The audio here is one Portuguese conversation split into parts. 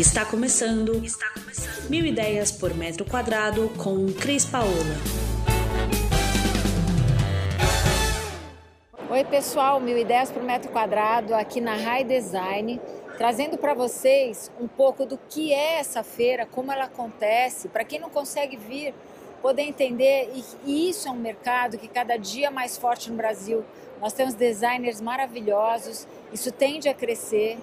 Está começando, está começando. Mil ideias por metro quadrado com Cris Paola. Oi pessoal, Mil ideias por metro quadrado aqui na High Design, trazendo para vocês um pouco do que é essa feira, como ela acontece, para quem não consegue vir poder entender e isso é um mercado que cada dia mais forte no Brasil. Nós temos designers maravilhosos, isso tende a crescer.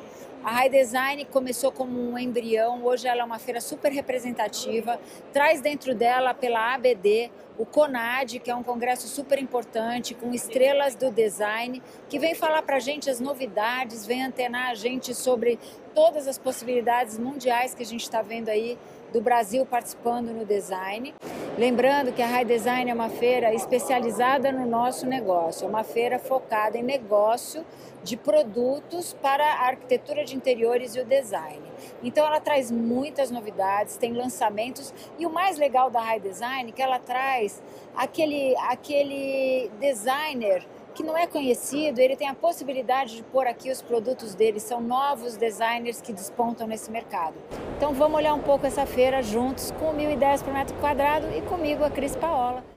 A High Design começou como um embrião, hoje ela é uma feira super representativa, traz dentro dela pela ABD o CONAD, que é um congresso super importante, com estrelas do design, que vem falar para a gente as novidades, vem antenar a gente sobre todas as possibilidades mundiais que a gente está vendo aí do Brasil participando no design. Lembrando que a High Design é uma feira especializada no nosso negócio, é uma feira focada em negócio de produtos para a arquitetura de interiores e o design. Então ela traz muitas novidades, tem lançamentos e o mais legal da High Design é que ela traz aquele aquele designer que não é conhecido, ele tem a possibilidade de pôr aqui os produtos dele, são novos designers que despontam nesse mercado. Então vamos olhar um pouco essa feira juntos com mil ideias por metro quadrado e comigo a Cris Paola.